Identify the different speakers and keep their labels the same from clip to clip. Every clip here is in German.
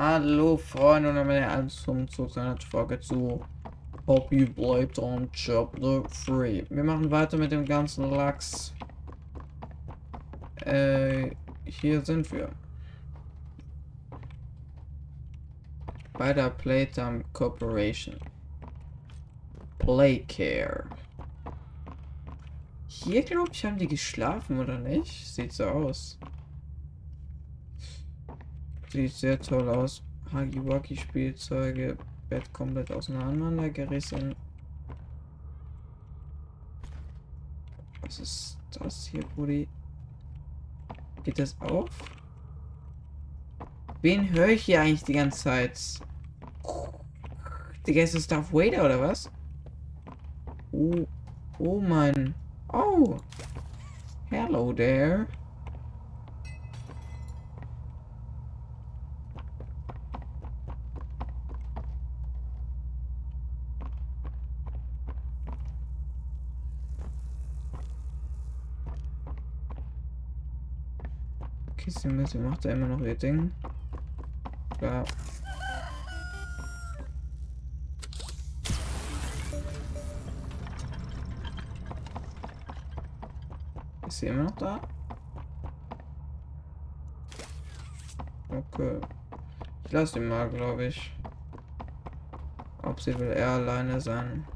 Speaker 1: Hallo Freunde und meine Anzug zu seiner Folge zu Bobby bleibt on Chapter 3. Wir machen weiter mit dem ganzen Lachs. Äh, hier sind wir. Bei der Playtime Corporation. Playcare. Hier, glaube ich, haben die geschlafen, oder nicht? Sieht so aus. Sieht sehr toll aus. Hagiwagi-Spielzeuge. Bett komplett auseinandergerissen. Was ist das hier, Brudi? Geht das auf? Wen höre ich hier eigentlich die ganze Zeit? Digga, ist das Darth Vader oder was? Oh, oh Mann. Oh. Hello there. Kiste mit, sie macht da immer noch ihr Ding. Klar. Ist sie immer noch da? Okay. Ich lasse ihn mal, glaube ich. Ob sie will er alleine sein.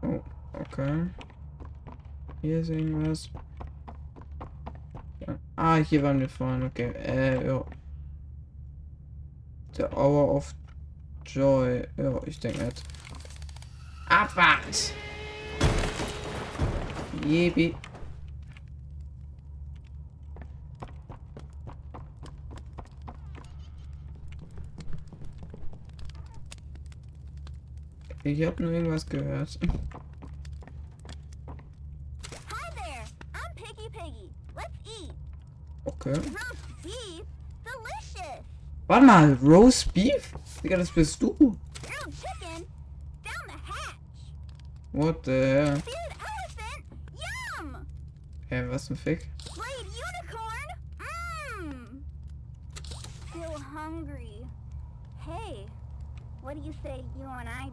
Speaker 1: Oh, okay. Hier ist irgendwas. Ja. Ah, hier waren wir vorhin. Okay. Äh, ja. Der Hour of Joy. Ja, ich denke nicht. Abwart! Jebi. Ich habe nur irgendwas gehört. Okay.
Speaker 2: Roast beef. Delicious.
Speaker 1: Warte mal, Roast Beef? Digga, das bist du.
Speaker 2: Grilled chicken. Down the hatch.
Speaker 1: What the hell?
Speaker 2: Seared elephant. Yum.
Speaker 1: Hä, was zum Fick?
Speaker 2: Blade unicorn. Mmm. Still hungry. Hey, what do you say you and I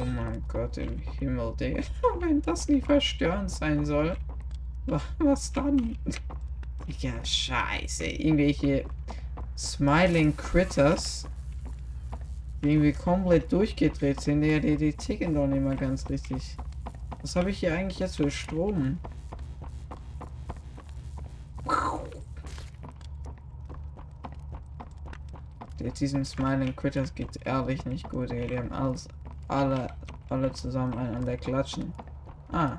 Speaker 1: Oh mein Gott im Himmel, Digga. Wenn das nicht verstörend sein soll. wa- Was dann? Digga, scheiße. Irgendwelche Smiling Critters. Die irgendwie komplett durchgedreht sind. Digga, die, die ticken doch nicht mal ganz richtig. Was habe ich hier eigentlich jetzt für Strom? Jetzt diesen Smiling Critters geht's ehrlich nicht gut, ey. Die haben alles, alle, alle zusammen einen an der Klatschen. Ah.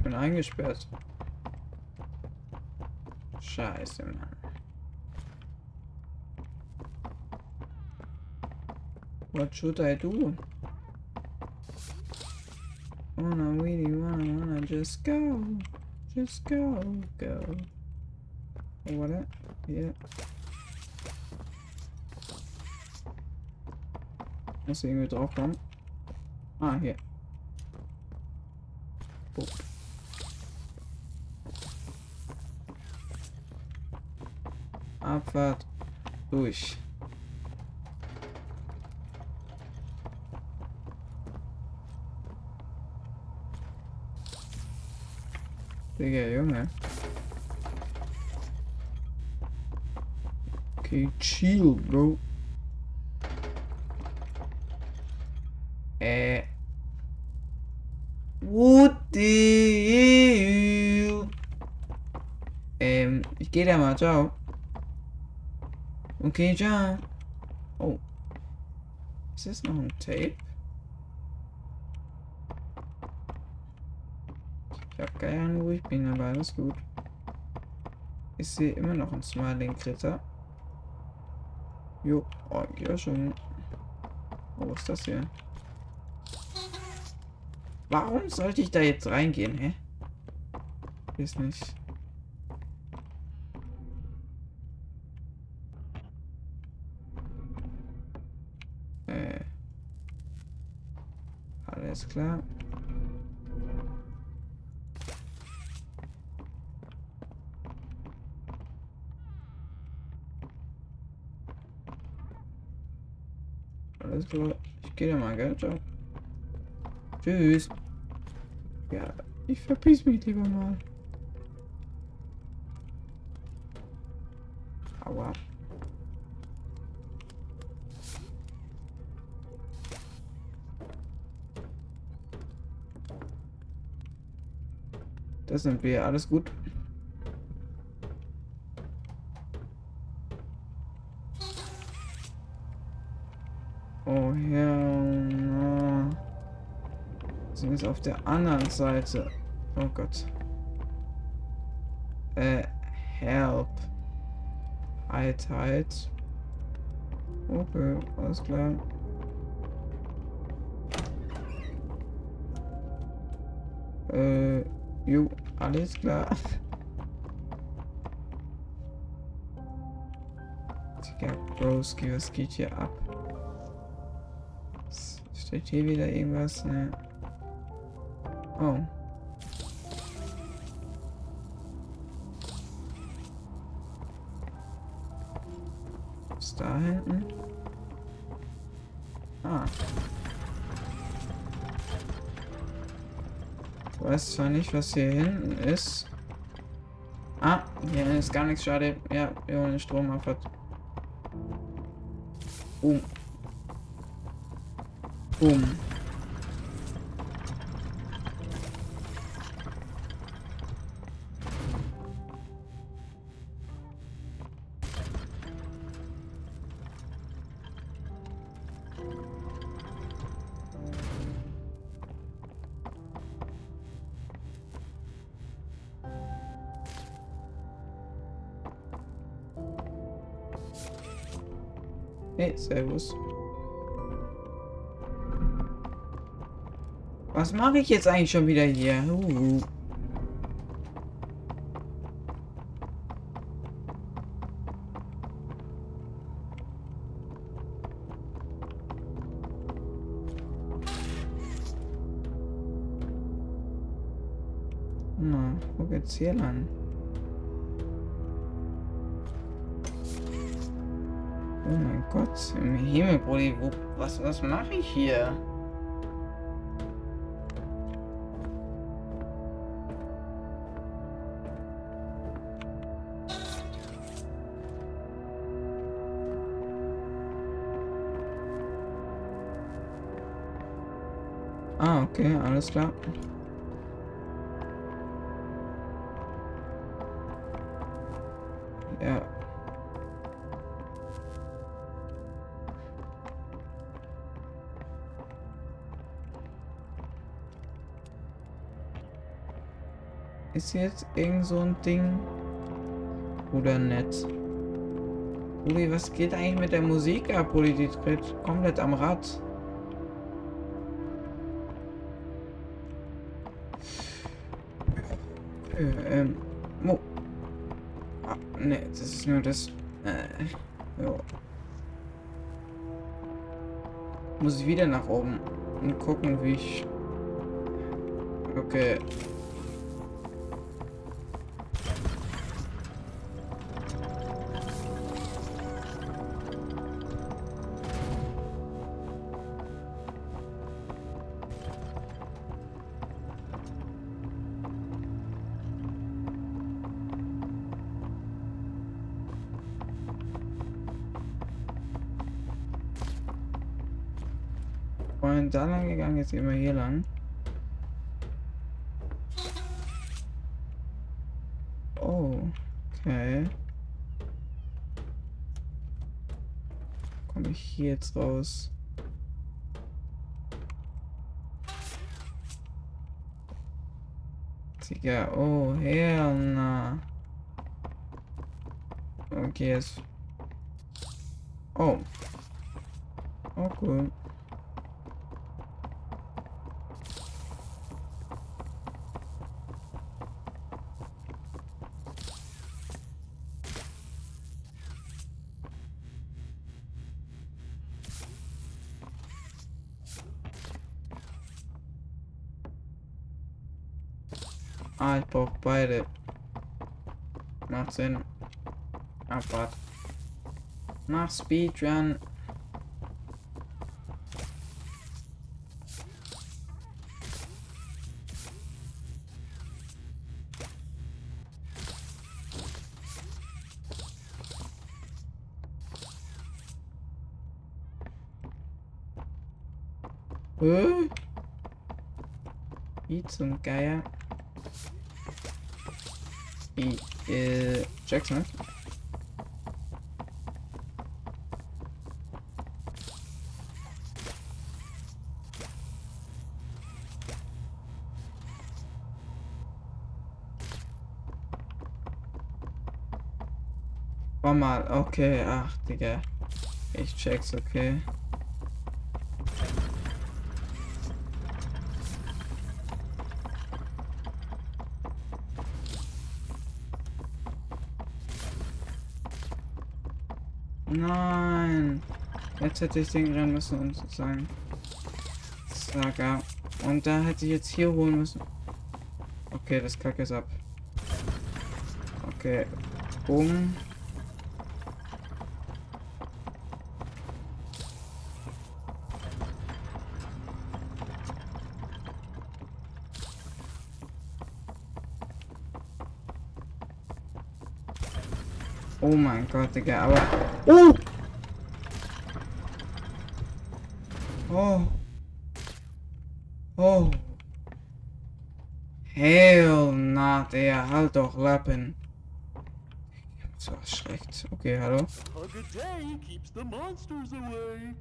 Speaker 1: Ich bin eingesperrt. Scheiße, Mann. What should I do? Wanna really wanna wanna just go. Just go, go. Oh, what that? Yeah. Muss irgendwie drauf kommen. Ah, hier. Boop. Abfahrt. Durch. Digga, Junge. Okay, chill, bro. Äh. What the hell? Ähm, ich gehe da mal, ciao. Okay, ciao. Oh. Ist das noch ein Tape? Ahnung, wo ich bin, aber alles gut. Ich sehe immer noch einen Smiling Critter. Jo, oh, ja schon. Oh, was ist das hier? Warum sollte ich da jetzt reingehen, hä? Ist nicht. Äh. Alles klar. Klar. Ich gehe mal, gell? Ciao. Tschüss. Ja, ich verpiss mich lieber mal. Aua. Das sind wir. Alles gut. Der anderen Seite. Oh Gott. Äh, help. Halt, halt. Okay, alles klar. Äh, jo, alles klar. Digga, Broski, was geht hier ab? Steht hier wieder irgendwas? Ne. Oh. Was da hinten? Ah. Ich weiß zwar nicht, was hier hinten ist. Ah, hier ist gar nichts, schade. Ja, wir holen den Strom ab. Boom. Boom. Hey, servus. Was mache ich jetzt eigentlich schon wieder hier? Uh. Hier lang? Oh mein Gott, im Himmel, Brudi, wo, was, was mache ich hier? Ah, okay, alles klar. Ja. Ist jetzt irgend so ein Ding? Oder nett? Uli, was geht eigentlich mit der Musik ab, Uli? Die dreht komplett am Rad. Äh, ähm, nur das. Äh, jo. Muss ich wieder nach oben und gucken, wie ich. Okay. Vorhin da lang gegangen, jetzt gehen wir hier lang. Oh, okay. Komme ich hier jetzt raus? Digga, oh, hell na. Okay, jetzt. Oh. Oh, cool. Ah, ich brauche beide. Macht Sinn. Abfahrt. Mach Speedrun. Wie? Äh, Jackson? War mal, okay, ach, Digga. Ich check's, okay. Nein. Jetzt hätte ich den rennen müssen und sozusagen. Saga. Und da hätte ich jetzt hier holen müssen. Okay, das kacke ist ab. Okay. Boom. Oh mein Gott, Digga, aber. Oh! Oh. Oh. Hell na, der halt doch Lappen. So erschreckt. Okay, hallo.
Speaker 3: Hug a day keeps the monsters away.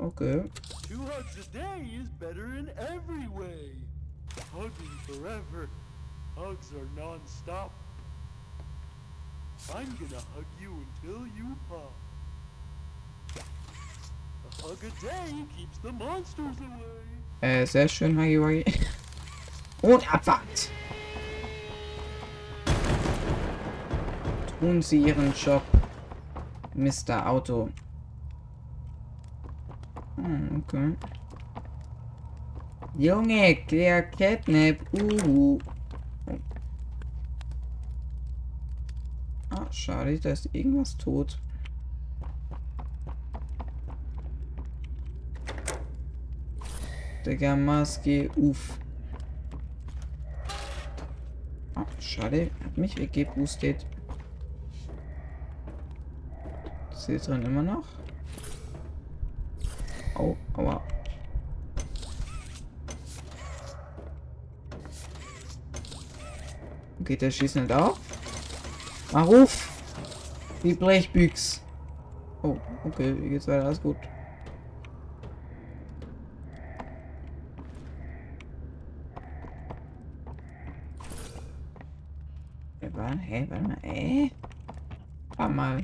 Speaker 1: Okay.
Speaker 3: Two hugs a day is better in every way. Hugging forever. Hugs are non-stop. I'm gonna hug you until you pop. A hug a day keeps the monsters away.
Speaker 1: Äh, sehr schön, Huggy Wuggy. Und Abfahrt. Tun Sie Ihren Job, Mr. Auto. Hm, okay. Junge, der Catnap. Uh. Schade, da ist irgendwas tot. Digga, Maske, uff. Ah, schade, hat mich weggeboostet. Ist hier drin immer noch? Au, aua. Okay, der schießt nicht auf. Mach ruf! Die Blechbüchs. Oh, okay, wie geht's weiter? Alles gut. Hä, warte, hä, warte mal, äh? Warte mal.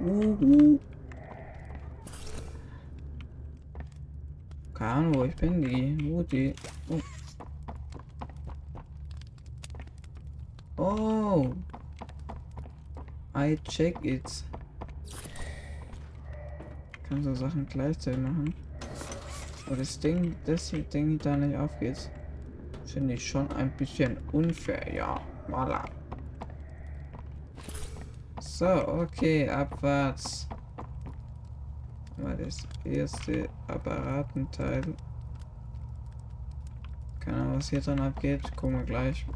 Speaker 1: Uhu. Keine Ahnung, wo ich bin, die. Wo die. Oh. oh. I check it. Kann so Sachen gleichzeitig machen. Aber das Ding, das hier Ding da nicht aufgeht, finde ich schon ein bisschen unfair. Ja, voilà. So, okay, abwärts. Mal das erste Apparatenteil. Keine Ahnung, was hier dran abgeht. Gucken wir gleich.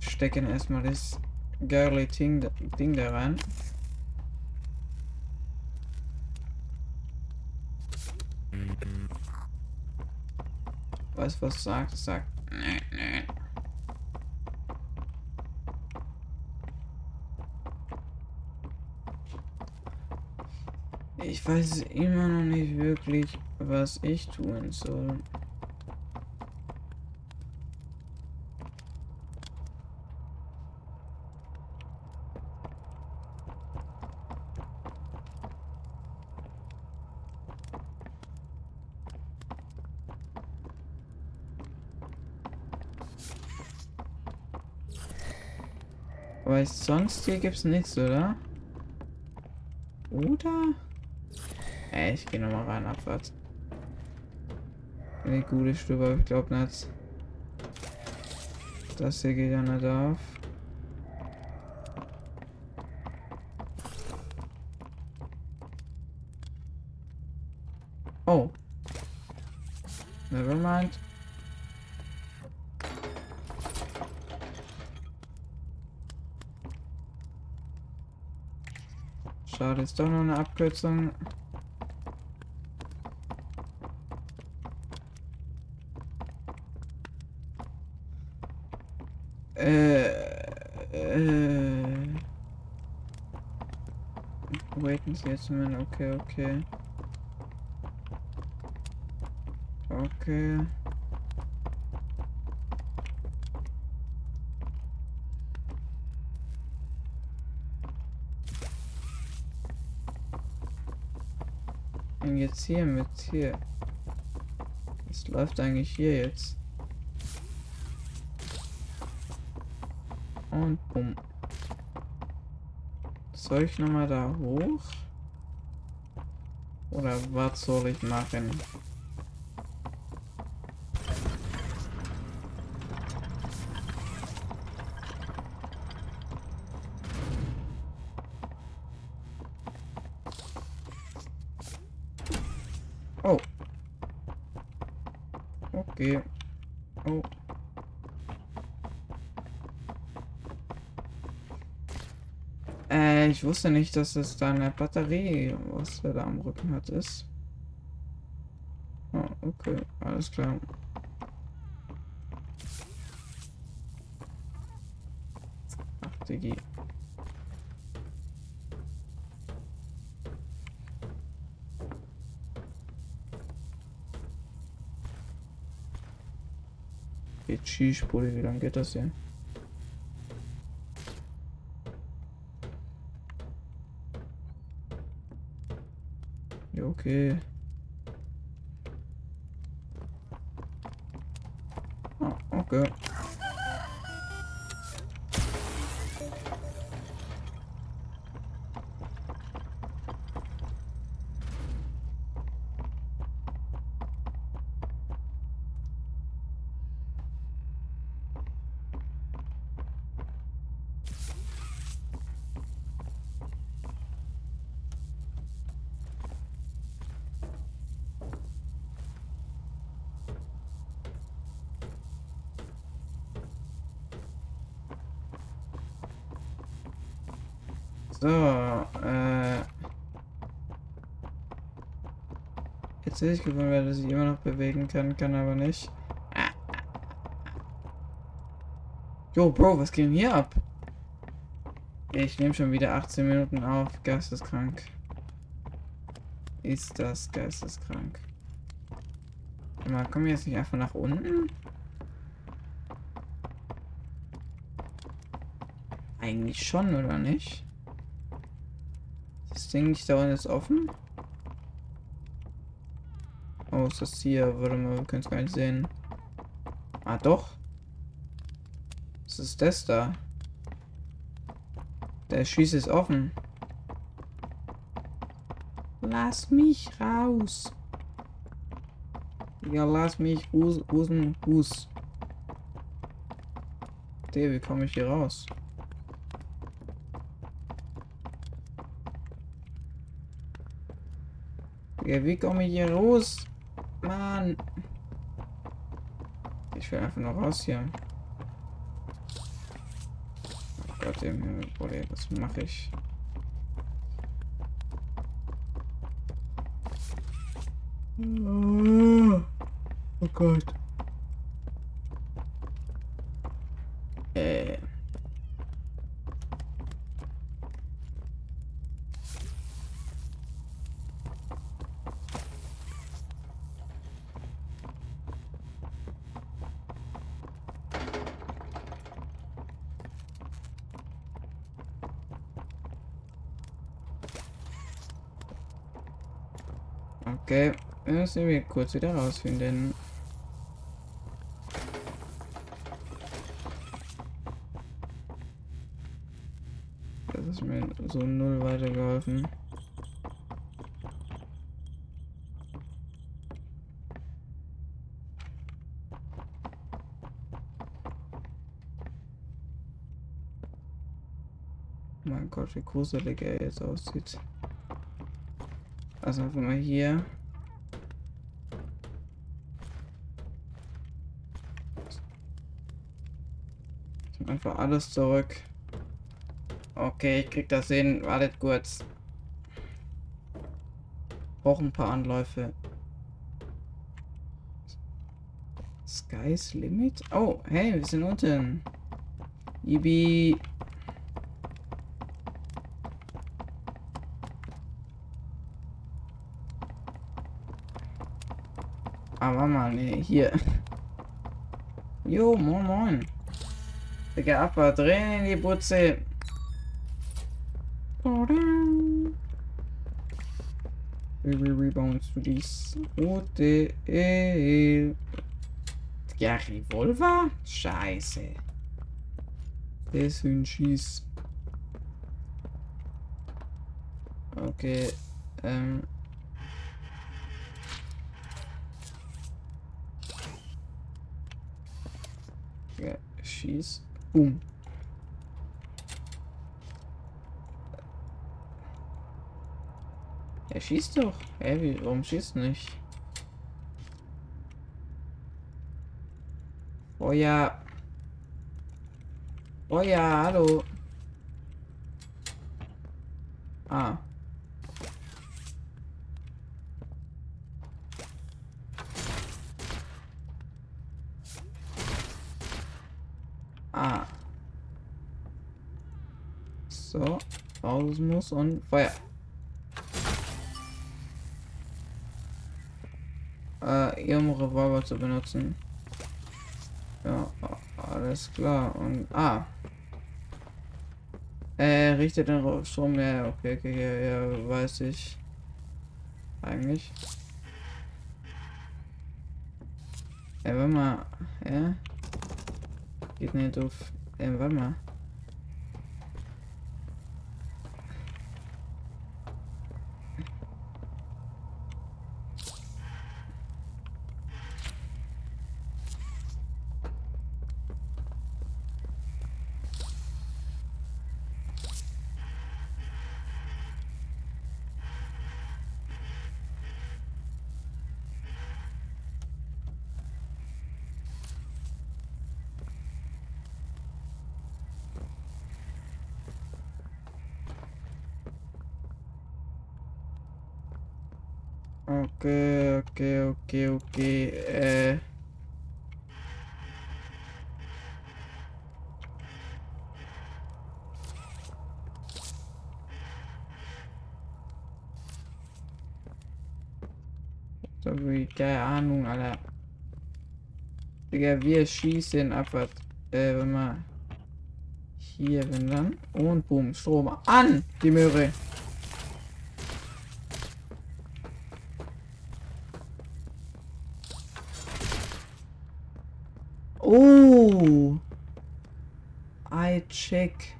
Speaker 1: Stecken erstmal das geile Ding, Ding da rein. Weiß was sagt, sagt. Nee, nee. Ich weiß immer noch nicht wirklich, was ich tun soll. Aber sonst hier gibt's nichts, oder? Oder? Ey, ich gehe nochmal rein, abwärts. Eine gute Stube, ich glaube nicht. Das hier geht ja nicht auf. Oh. Never mind. Schade, ist doch noch eine Abkürzung. Äh, äh. Waiten Sie jetzt mal. Okay, okay. Okay. Und jetzt hier mit hier. Was läuft eigentlich hier jetzt? Und bumm. Soll ich nochmal da hoch? Oder was soll ich machen? Oh. Okay. Oh. Äh, ich wusste nicht, dass es da eine Batterie, was er da am Rücken hat, ist. Oh, okay, alles klar. Ach, Digi. Geht Skispur, wie lange geht das hier? Okay. Ah, okay. 50 gewonnen, weil er sich immer noch bewegen kann, kann aber nicht. Jo, Bro, was geht denn hier ab? Ich nehme schon wieder 18 Minuten auf. Geisteskrank. Ist das geisteskrank. Mal, kommen wir jetzt nicht einfach nach unten? Eigentlich schon, oder nicht? Das Ding nicht unten jetzt offen? Oh, ist das hier? Warte mal, wir können es gar nicht sehen. Ah, doch. Was ist das da? Der Schieß ist offen. Lass mich raus. Ja, lass mich raus, raus. Der, wie komme ich hier raus? Ja, wie komme ich hier raus? Mann. Ich will einfach nur raus hier. Oh Gott, im Himmel, was mache ich? Oh Gott. Äh. Okay, müssen wir kurz wieder rausfinden. Das ist mir so null weitergeholfen. Mein Gott, wie gruselig er jetzt aussieht. Also einfach mal hier. Einfach alles zurück. Okay, ich krieg das hin. Wartet kurz. Brauche ein paar Anläufe. Sky's Limit? Oh, hey, wir sind unten. Yibi. Ah, Mama, nee, hier. Jo, moin, moin. Digga, Abfahrt, drehen in die Butze. Rebounds to this Route. Ja, Revolver? Scheiße. Ein Schieß. Okay, ähm. Ja, schieß. Boom. Er schießt doch. Hä, wie, warum schießt nicht? Oh ja. Oh ja, hallo. Ah. So, muss und Feuer. Äh, ihrem Revolver zu benutzen. Ja, alles klar. Und ah. Äh, richtet den Strom. Ja, okay, okay, ja, ja, weiß ich. Eigentlich. Ja, warte mal. Ja. Geht nicht auf. Äh, warte mal. Okay, okay, okay, okay. Äh. So wie, keine Ahnung, Alter. Digga, wir schießen einfach, äh, wenn man hier, wenn dann, und boom, Strom an, die Möhre. Oh. I check.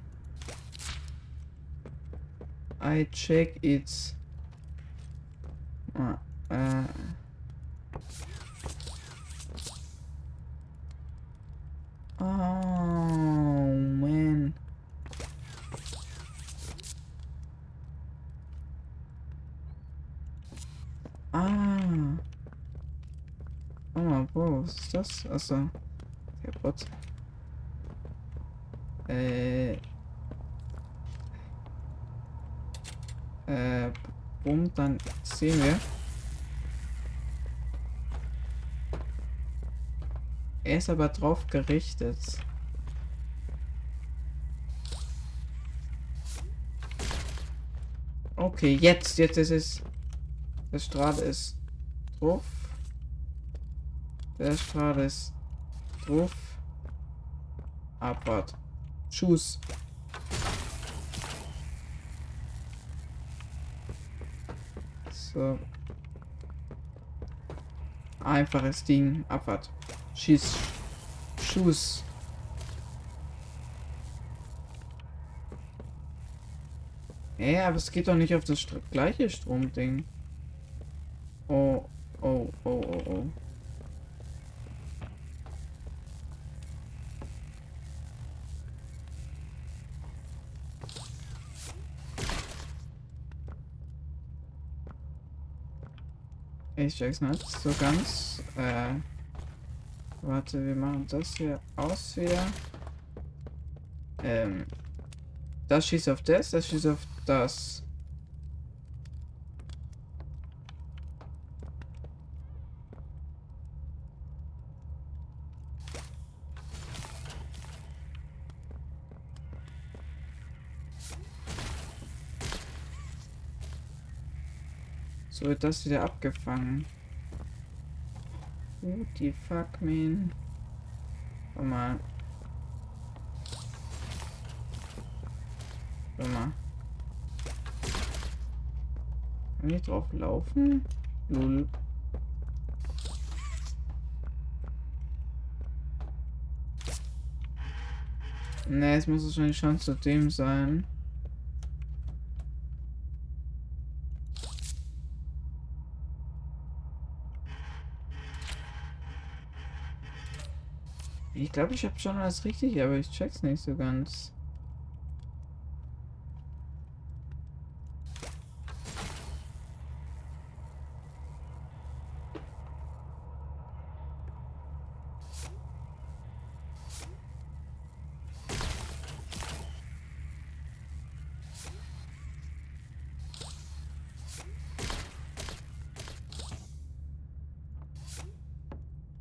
Speaker 1: I check it. Ah, äh. Oh, man. Ah. Oh, Bro, was? Achso. kaputt. Äh. Äh, bumm, dann sehen wir. Er ist aber drauf gerichtet. Okay, jetzt, jetzt ist es. Der Strahl ist drauf. Der Strahl ist drauf. Abfahrt. Schuss. So. Einfaches Ding. Abfahrt. Schieß. Schuss. Ja, aber es geht doch nicht auf das Str gleiche Stromding. Oh, oh, oh, oh, oh. Ich check's nicht so ganz. Äh, warte, wir machen das hier aus hier. Ähm, das schießt auf das, das schießt auf das. Wird das wieder abgefangen. What the fuck, man? Warte mal. Warte mal. Kann ich drauf laufen? Null. Ne, es muss wahrscheinlich schon zu dem sein. Ich glaube, ich habe schon alles richtig, aber ich check's nicht so ganz.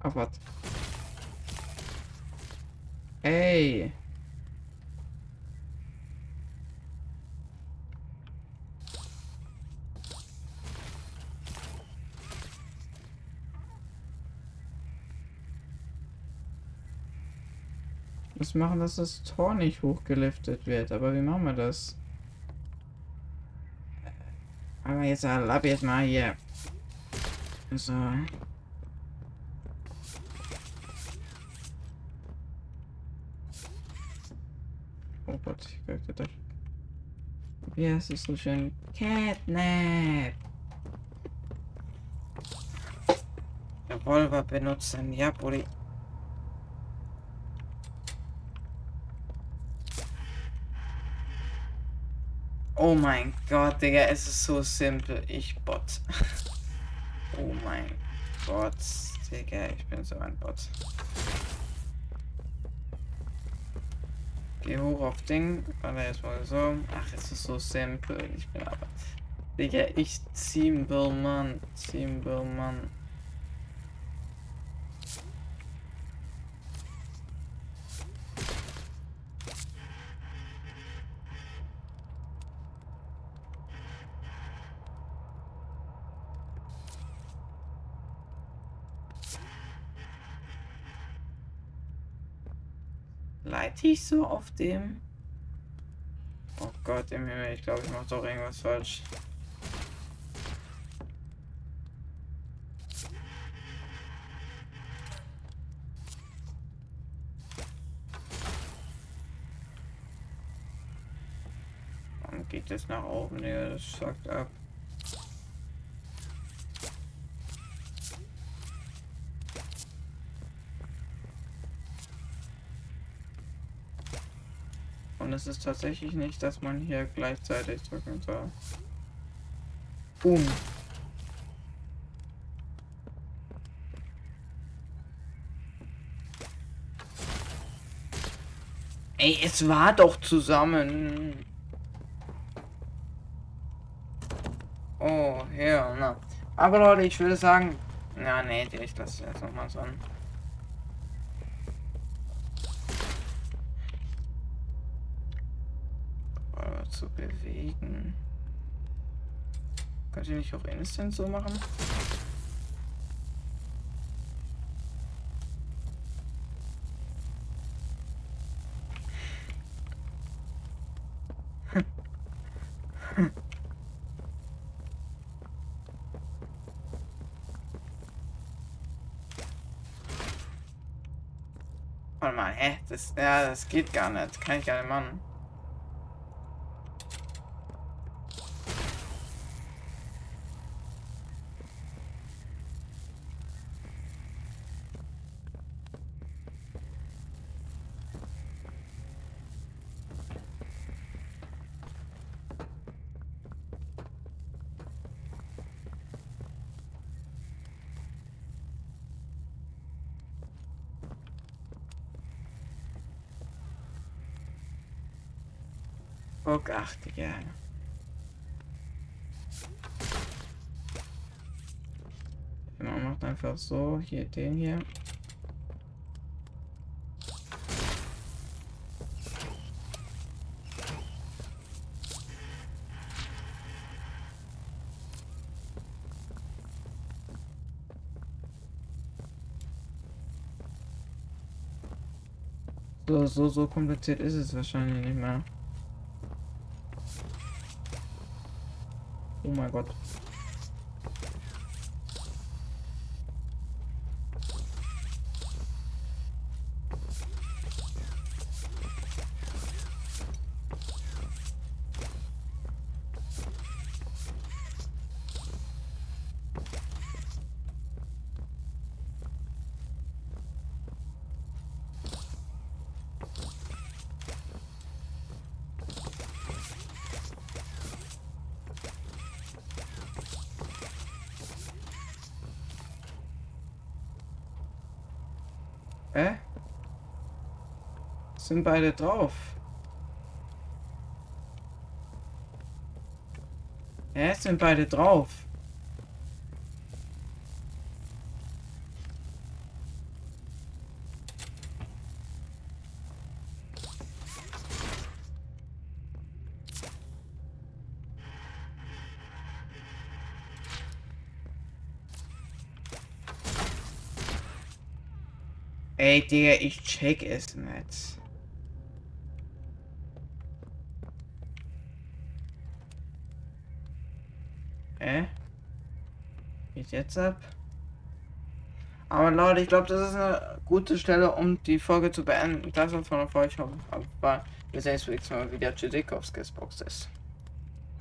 Speaker 1: Ach, was? Ey. Machen, dass das Tor nicht hochgeliftet wird. Aber wie machen wir das? Aber jetzt ab jetzt mal hier. So. Oh Gott, ich krieg das. Heißt es so schön? Catnap. Revolver benutzen, ja, Bulli. Oh mein Gott, Digga, es ist so simpel. Ich Bot. Oh mein Gott, Digga, ich bin so ein Bot. Geh hoch auf Ding. Warte erstmal so. Ach, es ist so simpel. Ich bin aber. Digga, ich simpel, Mann. Simpel, Mann. Leite ich so auf dem? Oh Gott, im Himmel, ich glaube, ich mache doch irgendwas falsch. Warum geht das nach oben? Ja, das sagt ab. Es tatsächlich nicht, dass man hier gleichzeitig drücken soll. Boom. Ey, es war doch zusammen. Oh, ja, na. Aber Leute, ich würde sagen... Na, nee, ich lasse jetzt nochmal so an. zu bewegen. Könnt ich nicht auch Instant so machen? Warte mal, hä? Das, ja, das geht gar nicht. Kann ich gar nicht machen. Oh, ach, Digga. Man macht einfach so, hier den hier. So, so, so kompliziert ist es wahrscheinlich nicht mehr. Oh Hä? Sind beide drauf? Hä? Sind beide drauf? Ey, Digga, ich check es nicht. Hä? Geht jetzt ab? Aber Leute, ich glaube, das ist eine gute Stelle, um die Folge zu beenden. Das war's von Folge. Ich hoffe, wir sehen uns nächstes Mal wieder. Tschüssikowskis Box ist.